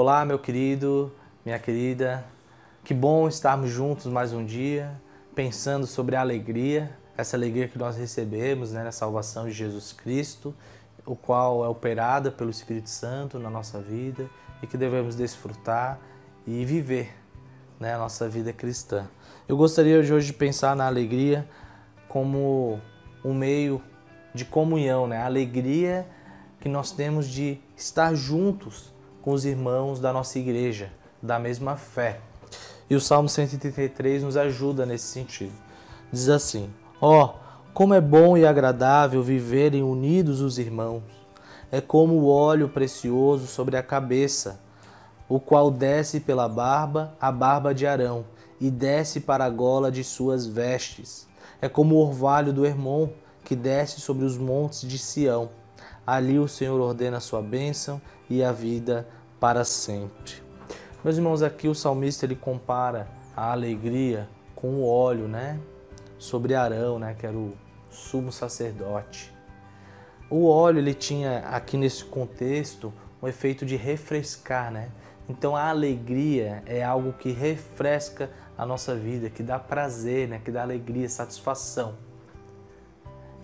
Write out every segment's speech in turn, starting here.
Olá, meu querido, minha querida. Que bom estarmos juntos mais um dia, pensando sobre a alegria, essa alegria que nós recebemos né, na salvação de Jesus Cristo, o qual é operada pelo Espírito Santo na nossa vida e que devemos desfrutar e viver né, a nossa vida cristã. Eu gostaria de hoje de pensar na alegria como um meio de comunhão, né? a alegria que nós temos de estar juntos com os irmãos da nossa igreja, da mesma fé. E o Salmo 133 nos ajuda nesse sentido. Diz assim: Ó, oh, como é bom e agradável viverem unidos os irmãos. É como o óleo precioso sobre a cabeça, o qual desce pela barba, a barba de Arão, e desce para a gola de suas vestes. É como o orvalho do Hermon, que desce sobre os montes de Sião. Ali o Senhor ordena a sua bênção e a vida para sempre. Meus irmãos, aqui o salmista ele compara a alegria com o óleo, né? Sobre Arão, né? Que era o sumo sacerdote. O óleo ele tinha aqui nesse contexto um efeito de refrescar, né? Então a alegria é algo que refresca a nossa vida, que dá prazer, né? Que dá alegria, satisfação.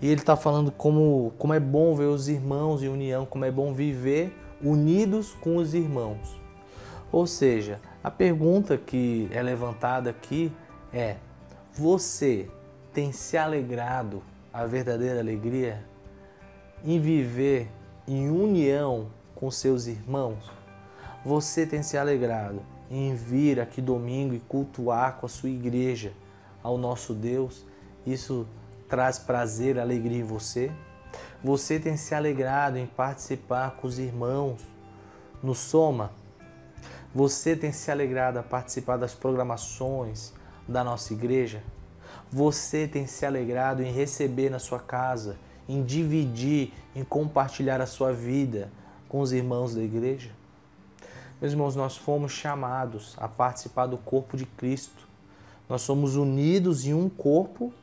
E ele está falando como, como é bom ver os irmãos em união, como é bom viver unidos com os irmãos. Ou seja, a pergunta que é levantada aqui é: você tem se alegrado, a verdadeira alegria, em viver em união com seus irmãos? Você tem se alegrado em vir aqui domingo e cultuar com a sua igreja ao nosso Deus? Isso traz prazer, alegria em você? Você tem se alegrado em participar com os irmãos no Soma? Você tem se alegrado a participar das programações da nossa igreja? Você tem se alegrado em receber na sua casa, em dividir, em compartilhar a sua vida com os irmãos da igreja? Meus irmãos, nós fomos chamados a participar do corpo de Cristo. Nós somos unidos em um corpo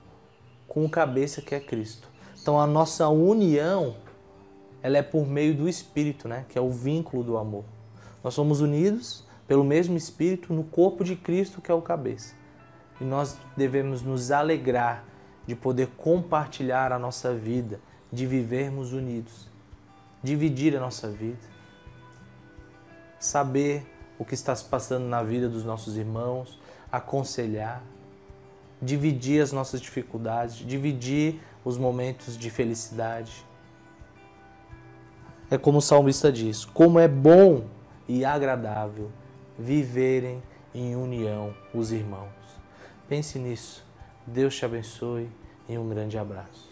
com o cabeça que é Cristo. Então a nossa união ela é por meio do Espírito, né? que é o vínculo do amor. Nós somos unidos pelo mesmo Espírito no corpo de Cristo, que é o cabeça. E nós devemos nos alegrar de poder compartilhar a nossa vida, de vivermos unidos, dividir a nossa vida, saber o que está se passando na vida dos nossos irmãos, aconselhar, dividir as nossas dificuldades, dividir os momentos de felicidade. É como o salmista diz: como é bom e agradável viverem em união os irmãos. Pense nisso. Deus te abençoe e um grande abraço.